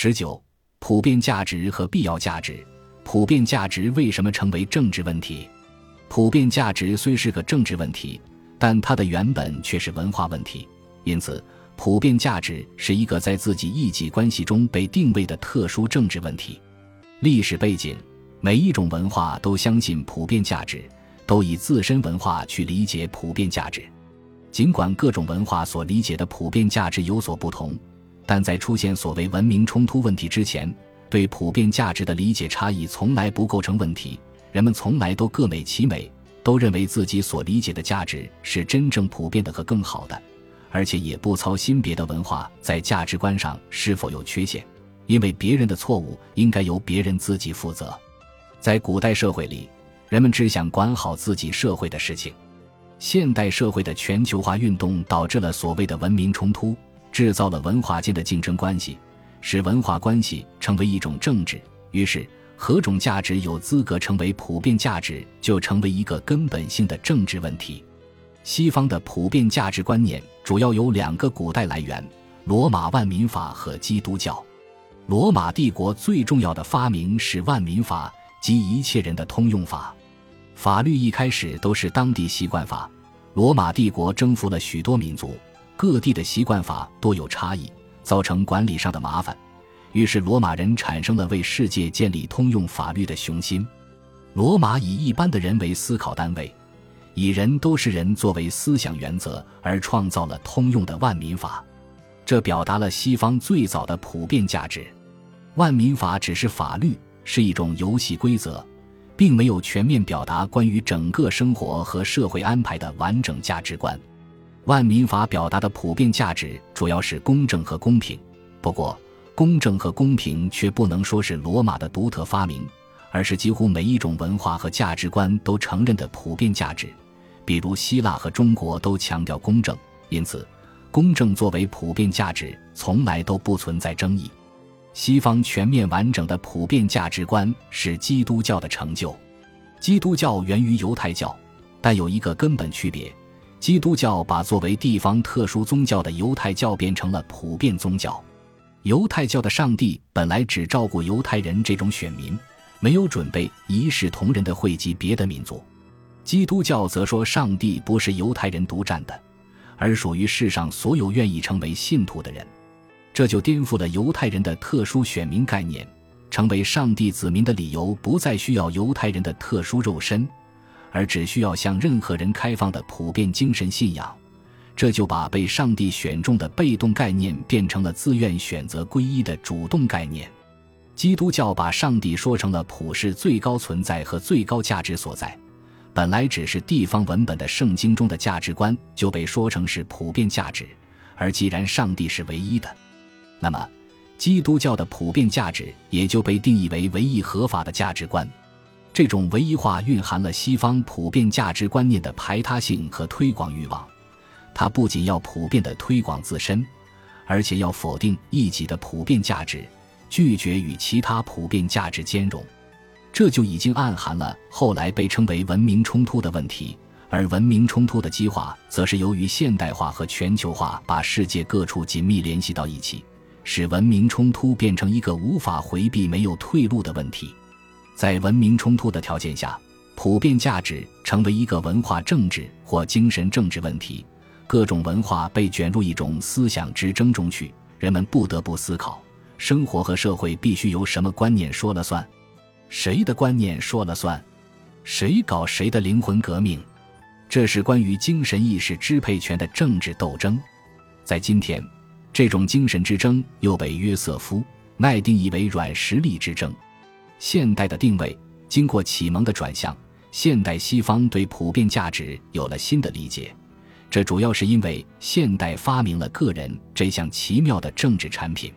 十九，普遍价值和必要价值。普遍价值为什么成为政治问题？普遍价值虽是个政治问题，但它的原本却是文化问题。因此，普遍价值是一个在自己异己关系中被定位的特殊政治问题。历史背景：每一种文化都相信普遍价值，都以自身文化去理解普遍价值。尽管各种文化所理解的普遍价值有所不同，但在出现所谓文明冲突问题之前。对普遍价值的理解差异从来不构成问题，人们从来都各美其美，都认为自己所理解的价值是真正普遍的和更好的，而且也不操心别的文化在价值观上是否有缺陷，因为别人的错误应该由别人自己负责。在古代社会里，人们只想管好自己社会的事情。现代社会的全球化运动导致了所谓的文明冲突，制造了文化间的竞争关系。使文化关系成为一种政治，于是何种价值有资格成为普遍价值，就成为一个根本性的政治问题。西方的普遍价值观念主要有两个古代来源：罗马万民法和基督教。罗马帝国最重要的发明是万民法，即一切人的通用法。法律一开始都是当地习惯法。罗马帝国征服了许多民族，各地的习惯法多有差异。造成管理上的麻烦，于是罗马人产生了为世界建立通用法律的雄心。罗马以一般的人为思考单位，以人都是人作为思想原则，而创造了通用的万民法。这表达了西方最早的普遍价值。万民法只是法律，是一种游戏规则，并没有全面表达关于整个生活和社会安排的完整价值观。万民法表达的普遍价值主要是公正和公平，不过公正和公平却不能说是罗马的独特发明，而是几乎每一种文化和价值观都承认的普遍价值。比如希腊和中国都强调公正，因此公正作为普遍价值从来都不存在争议。西方全面完整的普遍价值观是基督教的成就，基督教源于犹太教，但有一个根本区别。基督教把作为地方特殊宗教的犹太教变成了普遍宗教。犹太教的上帝本来只照顾犹太人这种选民，没有准备一视同仁的惠及别的民族。基督教则说，上帝不是犹太人独占的，而属于世上所有愿意成为信徒的人。这就颠覆了犹太人的特殊选民概念，成为上帝子民的理由不再需要犹太人的特殊肉身。而只需要向任何人开放的普遍精神信仰，这就把被上帝选中的被动概念变成了自愿选择皈依的主动概念。基督教把上帝说成了普世最高存在和最高价值所在，本来只是地方文本的圣经中的价值观，就被说成是普遍价值。而既然上帝是唯一的，那么基督教的普遍价值也就被定义为唯一合法的价值观。这种唯一化蕴含了西方普遍价值观念的排他性和推广欲望，它不仅要普遍的推广自身，而且要否定异己的普遍价值，拒绝与其他普遍价值兼容。这就已经暗含了后来被称为文明冲突的问题。而文明冲突的激化，则是由于现代化和全球化把世界各处紧密联系到一起，使文明冲突变成一个无法回避、没有退路的问题。在文明冲突的条件下，普遍价值成为一个文化政治或精神政治问题。各种文化被卷入一种思想之争中去，人们不得不思考：生活和社会必须由什么观念说了算？谁的观念说了算？谁搞谁的灵魂革命？这是关于精神意识支配权的政治斗争。在今天，这种精神之争又被约瑟夫·奈定义为软实力之争。现代的定位经过启蒙的转向，现代西方对普遍价值有了新的理解。这主要是因为现代发明了个人这项奇妙的政治产品。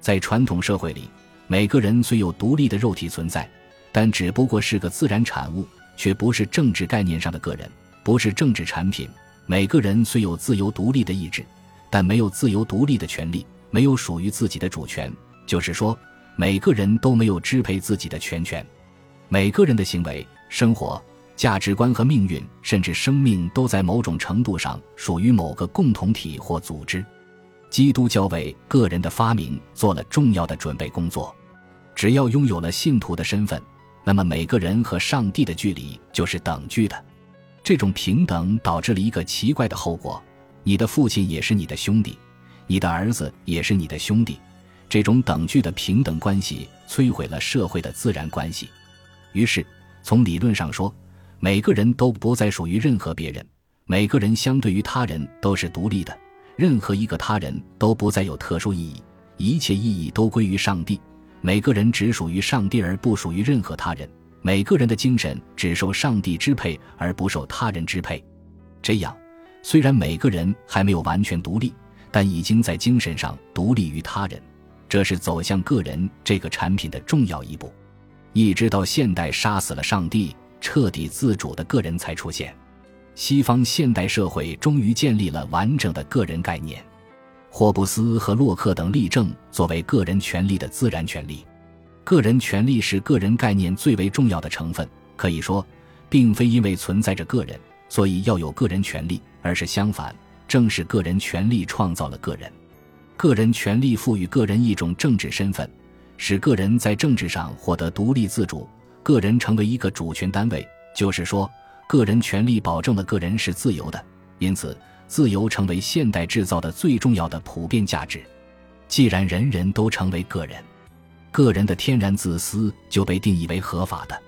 在传统社会里，每个人虽有独立的肉体存在，但只不过是个自然产物，却不是政治概念上的个人，不是政治产品。每个人虽有自由独立的意志，但没有自由独立的权利，没有属于自己的主权。就是说。每个人都没有支配自己的全权，每个人的行为、生活、价值观和命运，甚至生命，都在某种程度上属于某个共同体或组织。基督教为个人的发明做了重要的准备工作。只要拥有了信徒的身份，那么每个人和上帝的距离就是等距的。这种平等导致了一个奇怪的后果：你的父亲也是你的兄弟，你的儿子也是你的兄弟。这种等距的平等关系摧毁了社会的自然关系。于是，从理论上说，每个人都不再属于任何别人，每个人相对于他人都是独立的，任何一个他人都不再有特殊意义，一切意义都归于上帝。每个人只属于上帝，而不属于任何他人。每个人的精神只受上帝支配，而不受他人支配。这样，虽然每个人还没有完全独立，但已经在精神上独立于他人。这是走向个人这个产品的重要一步。一直到现代杀死了上帝，彻底自主的个人才出现。西方现代社会终于建立了完整的个人概念。霍布斯和洛克等例证作为个人权利的自然权利。个人权利是个人概念最为重要的成分。可以说，并非因为存在着个人，所以要有个人权利，而是相反，正是个人权利创造了个人。个人权利赋予个人一种政治身份。使个人在政治上获得独立自主，个人成为一个主权单位，就是说，个人权利保证了个人是自由的。因此，自由成为现代制造的最重要的普遍价值。既然人人都成为个人，个人的天然自私就被定义为合法的。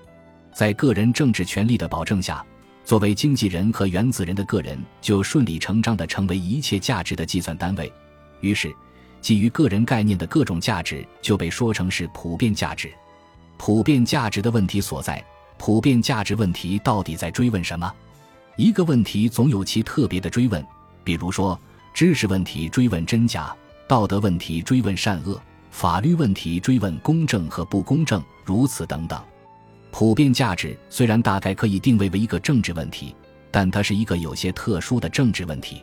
在个人政治权利的保证下，作为经纪人和原子人的个人就顺理成章地成为一切价值的计算单位。于是。基于个人概念的各种价值就被说成是普遍价值。普遍价值的问题所在，普遍价值问题到底在追问什么？一个问题总有其特别的追问，比如说知识问题追问真假，道德问题追问善恶，法律问题追问公正和不公正，如此等等。普遍价值虽然大概可以定位为一个政治问题，但它是一个有些特殊的政治问题。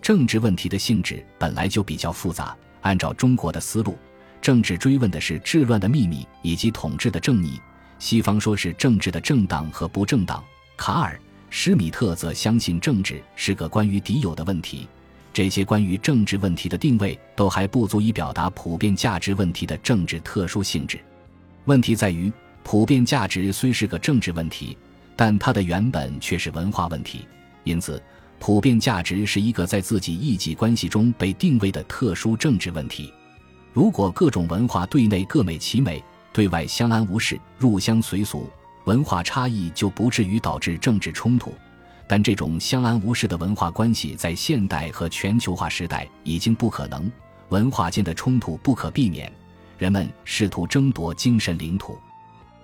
政治问题的性质本来就比较复杂。按照中国的思路，政治追问的是治乱的秘密以及统治的正义；西方说是政治的正当和不正当。卡尔·施米特则相信政治是个关于敌友的问题。这些关于政治问题的定位都还不足以表达普遍价值问题的政治特殊性质。问题在于，普遍价值虽是个政治问题，但它的原本却是文化问题，因此。普遍价值是一个在自己异己关系中被定位的特殊政治问题。如果各种文化对内各美其美，对外相安无事、入乡随俗，文化差异就不至于导致政治冲突。但这种相安无事的文化关系在现代和全球化时代已经不可能，文化间的冲突不可避免，人们试图争夺精神领土。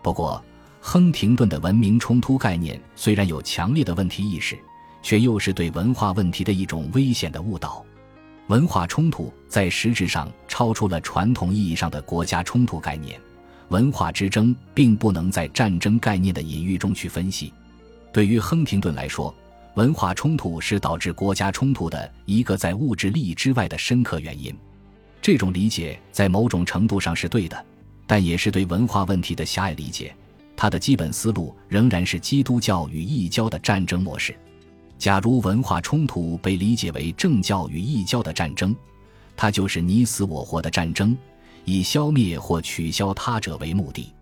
不过，亨廷顿的文明冲突概念虽然有强烈的问题意识。却又是对文化问题的一种危险的误导。文化冲突在实质上超出了传统意义上的国家冲突概念。文化之争并不能在战争概念的隐喻中去分析。对于亨廷顿来说，文化冲突是导致国家冲突的一个在物质利益之外的深刻原因。这种理解在某种程度上是对的，但也是对文化问题的狭隘理解。他的基本思路仍然是基督教与异教的战争模式。假如文化冲突被理解为政教与异教的战争，它就是你死我活的战争，以消灭或取消他者为目的。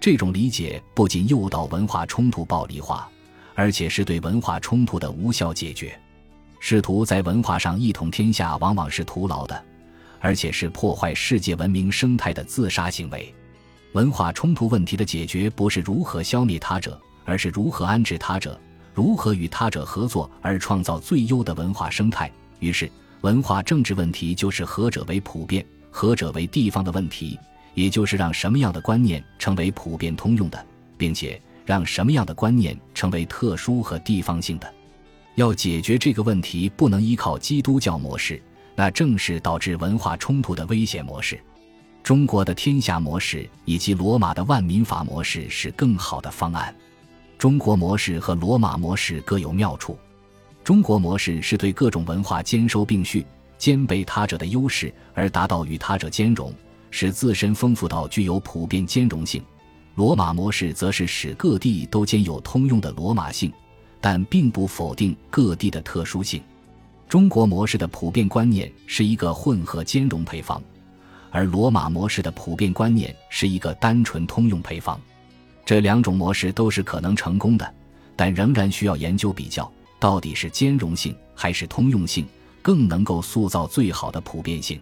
这种理解不仅诱导文化冲突暴力化，而且是对文化冲突的无效解决。试图在文化上一统天下，往往是徒劳的，而且是破坏世界文明生态的自杀行为。文化冲突问题的解决不是如何消灭他者，而是如何安置他者。如何与他者合作而创造最优的文化生态？于是，文化政治问题就是何者为普遍、何者为地方的问题，也就是让什么样的观念成为普遍通用的，并且让什么样的观念成为特殊和地方性的。要解决这个问题，不能依靠基督教模式，那正是导致文化冲突的危险模式。中国的天下模式以及罗马的万民法模式是更好的方案。中国模式和罗马模式各有妙处。中国模式是对各种文化兼收并蓄，兼备他者的优势，而达到与他者兼容，使自身丰富到具有普遍兼容性。罗马模式则是使各地都兼有通用的罗马性，但并不否定各地的特殊性。中国模式的普遍观念是一个混合兼容配方，而罗马模式的普遍观念是一个单纯通用配方。这两种模式都是可能成功的，但仍然需要研究比较，到底是兼容性还是通用性更能够塑造最好的普遍性。